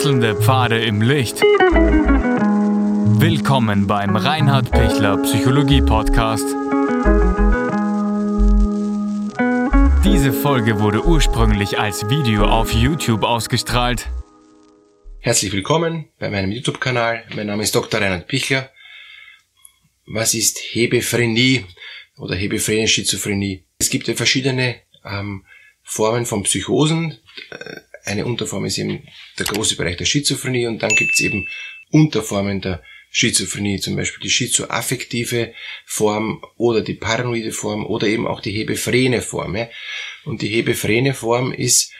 Wechselnde Pfade im Licht. Willkommen beim Reinhard Pichler Psychologie Podcast. Diese Folge wurde ursprünglich als Video auf YouTube ausgestrahlt. Herzlich willkommen bei meinem YouTube-Kanal. Mein Name ist Dr. Reinhard Pichler. Was ist Hebephrenie oder hebephrene Schizophrenie? Es gibt ja verschiedene ähm, Formen von Psychosen. Eine Unterform ist eben der große Bereich der Schizophrenie und dann gibt es eben Unterformen der Schizophrenie, zum Beispiel die schizoaffektive Form oder die paranoide Form oder eben auch die hebephrene Form. Ja. Und die hebephrene Form ist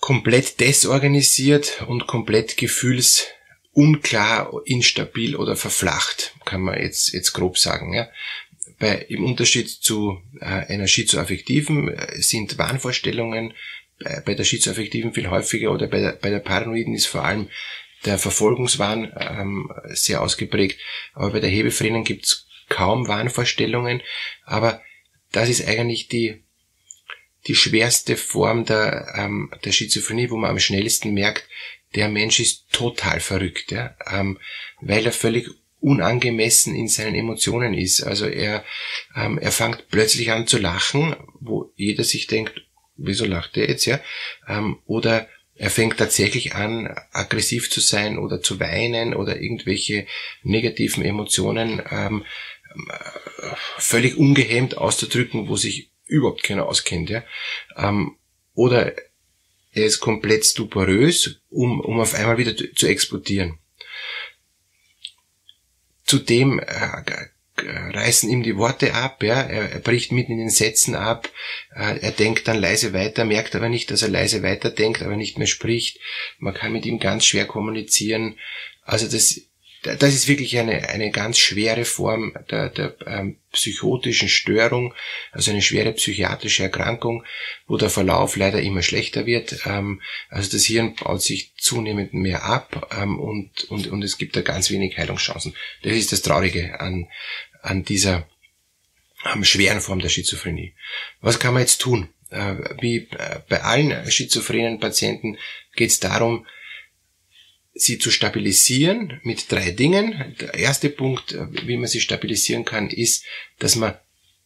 komplett desorganisiert und komplett gefühlsunklar, instabil oder verflacht, kann man jetzt, jetzt grob sagen. Ja. Bei, Im Unterschied zu äh, einer schizoaffektiven äh, sind Wahnvorstellungen äh, bei der schizoaffektiven viel häufiger oder bei der, bei der paranoiden ist vor allem der Verfolgungswahn ähm, sehr ausgeprägt. Aber bei der Hebephrenen gibt's kaum Wahnvorstellungen. Aber das ist eigentlich die, die schwerste Form der, ähm, der Schizophrenie, wo man am schnellsten merkt, der Mensch ist total verrückt, ja? ähm, weil er völlig unangemessen in seinen Emotionen ist. Also er, ähm, er fängt plötzlich an zu lachen, wo jeder sich denkt, wieso lacht er jetzt, ja? Ähm, oder er fängt tatsächlich an, aggressiv zu sein oder zu weinen oder irgendwelche negativen Emotionen ähm, äh, völlig ungehemmt auszudrücken, wo sich überhaupt keiner auskennt. Ja? Ähm, oder er ist komplett stuporös, um, um auf einmal wieder zu explodieren. Zudem äh, reißen ihm die Worte ab, ja, er, er bricht mitten in den Sätzen ab, äh, er denkt dann leise weiter, merkt aber nicht, dass er leise weiterdenkt, aber nicht mehr spricht. Man kann mit ihm ganz schwer kommunizieren. Also das das ist wirklich eine, eine ganz schwere Form der, der ähm, psychotischen Störung, also eine schwere psychiatrische Erkrankung, wo der Verlauf leider immer schlechter wird. Ähm, also das Hirn baut sich zunehmend mehr ab ähm, und, und, und es gibt da ganz wenig Heilungschancen. Das ist das Traurige an, an dieser ähm, schweren Form der Schizophrenie. Was kann man jetzt tun? Äh, wie äh, bei allen schizophrenen Patienten geht es darum, sie zu stabilisieren mit drei Dingen. Der erste Punkt, äh, wie man sie stabilisieren kann, ist, dass man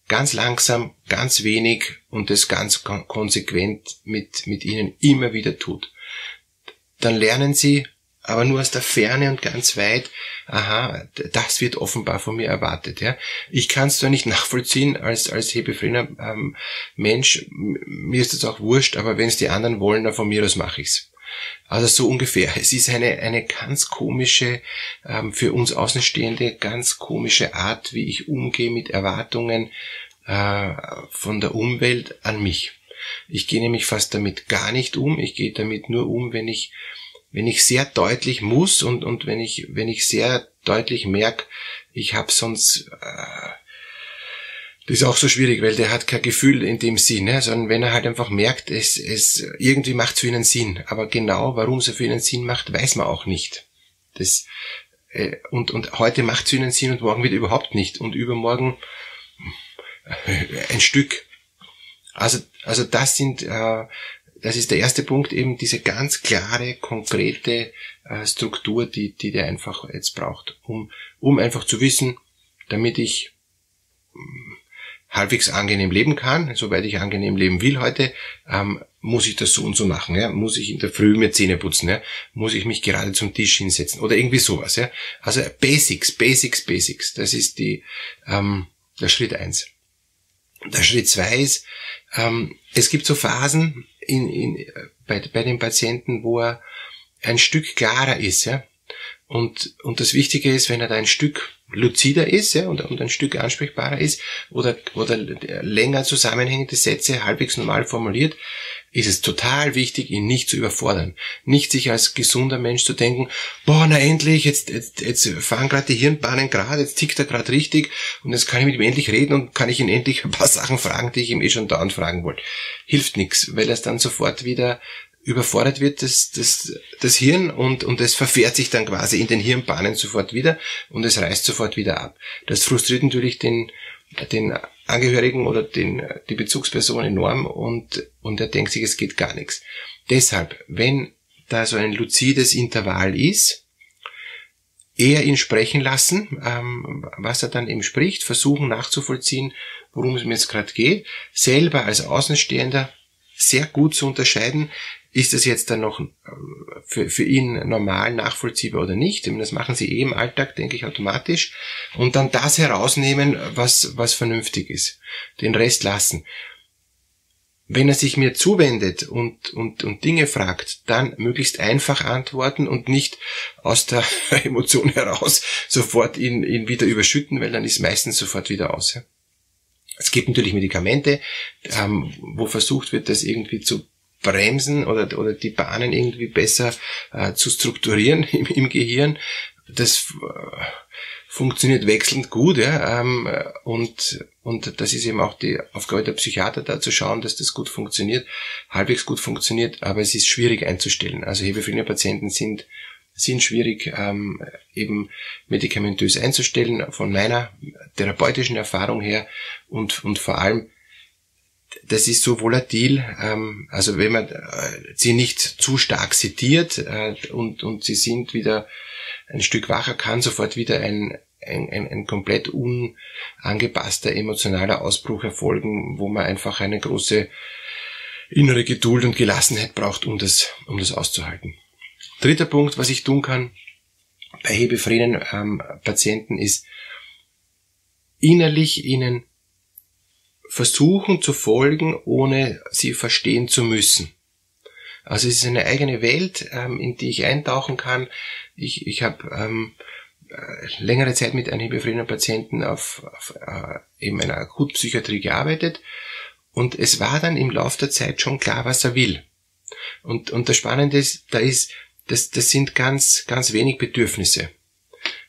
ganz langsam, ganz wenig und das ganz konsequent mit, mit ihnen immer wieder tut. Dann lernen sie aber nur aus der Ferne und ganz weit, aha, das wird offenbar von mir erwartet. Ja. Ich kann es zwar nicht nachvollziehen als, als hebephriner ähm, Mensch, mir ist das auch wurscht, aber wenn es die anderen wollen, dann von mir aus mache ich's. Also so ungefähr. Es ist eine, eine ganz komische, ähm, für uns Außenstehende, ganz komische Art, wie ich umgehe mit Erwartungen äh, von der Umwelt an mich. Ich gehe nämlich fast damit gar nicht um. Ich gehe damit nur um, wenn ich, wenn ich sehr deutlich muss und, und wenn ich, wenn ich sehr deutlich merke, ich habe sonst äh, das ist auch so schwierig, weil der hat kein Gefühl in dem Sinn, ne? sondern wenn er halt einfach merkt, es, es irgendwie macht es für ihn Sinn. Aber genau, warum es für ihn Sinn macht, weiß man auch nicht. Das, äh, und, und heute macht es für ihn Sinn und morgen wieder überhaupt nicht. Und übermorgen äh, ein Stück. Also, also das sind, äh, das ist der erste Punkt, eben diese ganz klare, konkrete äh, Struktur, die, die der einfach jetzt braucht, um, um einfach zu wissen, damit ich halbwegs angenehm leben kann, soweit ich angenehm leben will heute, ähm, muss ich das so und so machen, ja? muss ich in der Früh mir Zähne putzen, ja? muss ich mich gerade zum Tisch hinsetzen oder irgendwie sowas. Ja? Also Basics, Basics, Basics, das ist die, ähm, der Schritt eins. Der Schritt zwei ist, ähm, es gibt so Phasen in, in, bei, bei den Patienten, wo er ein Stück klarer ist. Ja? Und, und das Wichtige ist, wenn er da ein Stück luzider ist ja, und, und ein Stück ansprechbarer ist oder, oder länger zusammenhängende Sätze halbwegs normal formuliert, ist es total wichtig, ihn nicht zu überfordern. Nicht sich als gesunder Mensch zu denken, boah, na endlich, jetzt, jetzt, jetzt fahren gerade die Hirnbahnen gerade, jetzt tickt er gerade richtig und jetzt kann ich mit ihm endlich reden und kann ich ihn endlich ein paar Sachen fragen, die ich ihm eh schon dauernd fragen wollte. Hilft nichts, weil er es dann sofort wieder überfordert wird das, das, das Hirn und, und es verfährt sich dann quasi in den Hirnbahnen sofort wieder und es reißt sofort wieder ab. Das frustriert natürlich den, den Angehörigen oder den, die Bezugsperson enorm und, und er denkt sich, es geht gar nichts. Deshalb, wenn da so ein luzides Intervall ist, eher ihn sprechen lassen, ähm, was er dann eben spricht, versuchen nachzuvollziehen, worum es mir jetzt gerade geht, selber als Außenstehender sehr gut zu unterscheiden, ist das jetzt dann noch äh, für, für ihn normal nachvollziehbar oder nicht? Das machen sie eh im Alltag, denke ich, automatisch. Und dann das herausnehmen, was, was vernünftig ist. Den Rest lassen. Wenn er sich mir zuwendet und, und, und Dinge fragt, dann möglichst einfach antworten und nicht aus der Emotion heraus sofort ihn, ihn wieder überschütten, weil dann ist meistens sofort wieder aus. Es gibt natürlich Medikamente, ähm, wo versucht wird, das irgendwie zu bremsen oder, oder die Bahnen irgendwie besser äh, zu strukturieren im, im Gehirn. Das äh, funktioniert wechselnd gut, ja, ähm, und, und das ist eben auch die Aufgabe der Psychiater, da zu schauen, dass das gut funktioniert, halbwegs gut funktioniert, aber es ist schwierig einzustellen. Also hebephilie Patienten sind sind schwierig ähm, eben medikamentös einzustellen, von meiner therapeutischen Erfahrung her und, und vor allem das ist so volatil, ähm, also wenn man äh, sie nicht zu stark sediert äh, und, und sie sind wieder ein Stück wacher, kann sofort wieder ein, ein, ein, ein komplett unangepasster emotionaler Ausbruch erfolgen, wo man einfach eine große innere Geduld und Gelassenheit braucht, um das, um das auszuhalten. Dritter Punkt, was ich tun kann bei hebephrenen ähm, Patienten ist, innerlich ihnen versuchen zu folgen, ohne sie verstehen zu müssen. Also es ist eine eigene Welt, ähm, in die ich eintauchen kann. Ich, ich habe ähm, äh, längere Zeit mit einem hebephrenen Patienten auf, auf äh, eben einer Akutpsychiatrie gearbeitet und es war dann im Laufe der Zeit schon klar, was er will. Und, und das Spannende ist, da ist, das, das sind ganz, ganz wenig Bedürfnisse.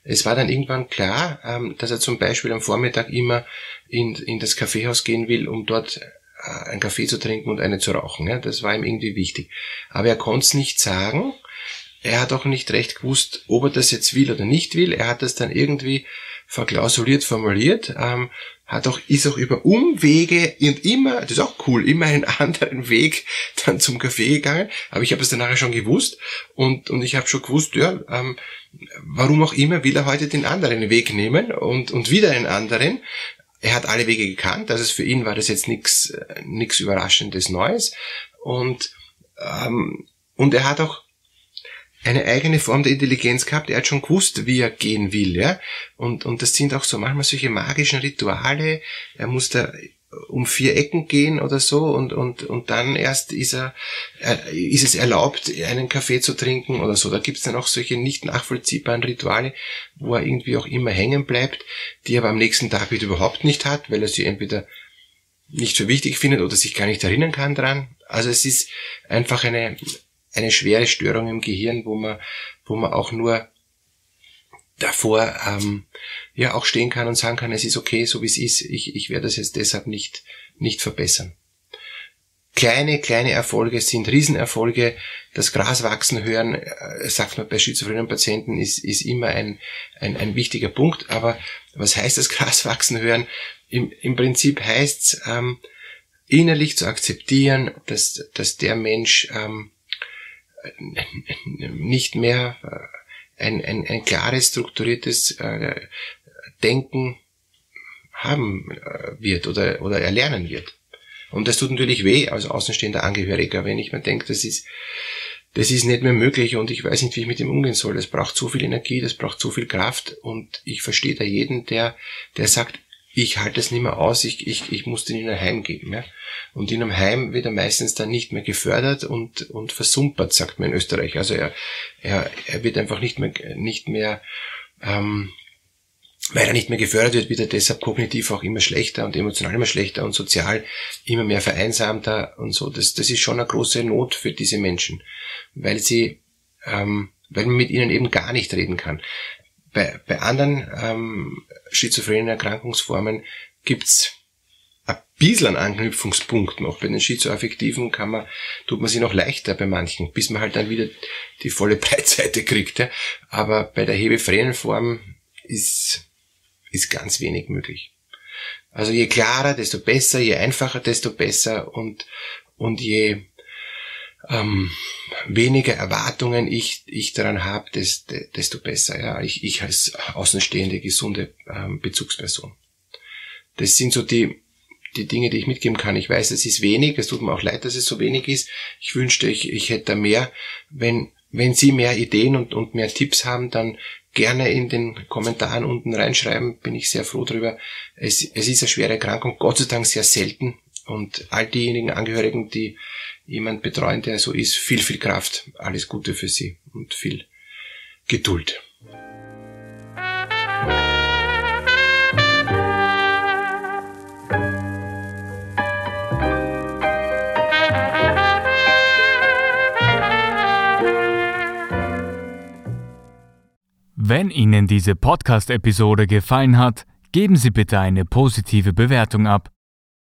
Es war dann irgendwann klar, ähm, dass er zum Beispiel am Vormittag immer in, in das Kaffeehaus gehen will, um dort äh, einen Kaffee zu trinken und eine zu rauchen. Ja? Das war ihm irgendwie wichtig. Aber er konnte es nicht sagen. Er hat auch nicht recht gewusst, ob er das jetzt will oder nicht will. Er hat das dann irgendwie verklausuliert formuliert, ähm, hat auch, ist auch über Umwege und immer, das ist auch cool, immer einen anderen Weg dann zum Café gegangen, aber ich habe es dann nachher schon gewusst und, und ich habe schon gewusst, ja, ähm, warum auch immer will er heute den anderen Weg nehmen und, und wieder einen anderen. Er hat alle Wege gekannt, also für ihn war das jetzt nichts nichts Überraschendes Neues und ähm, und er hat auch eine eigene Form der Intelligenz gehabt. Er hat schon gewusst, wie er gehen will, ja. Und, und das sind auch so manchmal solche magischen Rituale. Er muss da um vier Ecken gehen oder so und, und, und dann erst ist er, ist es erlaubt, einen Kaffee zu trinken oder so. Da gibt's dann auch solche nicht nachvollziehbaren Rituale, wo er irgendwie auch immer hängen bleibt, die er aber am nächsten Tag wieder überhaupt nicht hat, weil er sie entweder nicht für wichtig findet oder sich gar nicht erinnern kann dran. Also es ist einfach eine, eine schwere Störung im Gehirn, wo man, wo man auch nur davor ähm, ja auch stehen kann und sagen kann, es ist okay, so wie es ist, ich, ich werde das jetzt deshalb nicht, nicht verbessern. Kleine, kleine Erfolge sind Riesenerfolge. Das Gras wachsen hören, äh, sagt man bei schizophrenen Patienten, ist, ist immer ein, ein, ein wichtiger Punkt. Aber was heißt das Gras wachsen hören? Im, im Prinzip heißt ähm, innerlich zu akzeptieren, dass, dass der Mensch ähm, nicht mehr äh, ein, ein, ein klares, strukturiertes äh, Denken haben äh, wird oder, oder erlernen wird. Und das tut natürlich weh als außenstehender Angehöriger, wenn ich mir denke, das ist, das ist nicht mehr möglich und ich weiß nicht, wie ich mit dem umgehen soll. Das braucht so viel Energie, das braucht so viel Kraft und ich verstehe da jeden, der, der sagt, ich halte es nicht mehr aus, ich, ich, ich muss den in ein Heim geben. Ja? Und in einem Heim wird er meistens dann nicht mehr gefördert und, und versumpert, sagt man in Österreich. Also er, er, er wird einfach nicht mehr, nicht mehr ähm, weil er nicht mehr gefördert wird, wird er deshalb kognitiv auch immer schlechter und emotional immer schlechter und sozial immer mehr vereinsamter und so. Das, das ist schon eine große Not für diese Menschen, weil sie, ähm, weil man mit ihnen eben gar nicht reden kann. Bei, bei anderen ähm, schizophrenen Erkrankungsformen gibt's ein bisschen einen Anknüpfungspunkt noch. Bei den Schizoaffektiven kann man, tut man sich noch leichter bei manchen, bis man halt dann wieder die volle Breitseite kriegt. Ja. Aber bei der hebephrenen Form ist, ist ganz wenig möglich. Also je klarer, desto besser, je einfacher, desto besser und, und je ähm, weniger Erwartungen ich, ich daran habe, desto besser. Ja, ich, ich als außenstehende, gesunde ähm, Bezugsperson. Das sind so die, die Dinge, die ich mitgeben kann. Ich weiß, es ist wenig, es tut mir auch leid, dass es so wenig ist. Ich wünschte, ich, ich hätte mehr. Wenn, wenn Sie mehr Ideen und, und mehr Tipps haben, dann gerne in den Kommentaren unten reinschreiben, bin ich sehr froh drüber. Es, es ist eine schwere Erkrankung, Gott sei Dank sehr selten. Und all diejenigen Angehörigen, die jemand betreuen, der so ist, viel, viel Kraft, alles Gute für Sie und viel Geduld. Wenn Ihnen diese Podcast-Episode gefallen hat, geben Sie bitte eine positive Bewertung ab.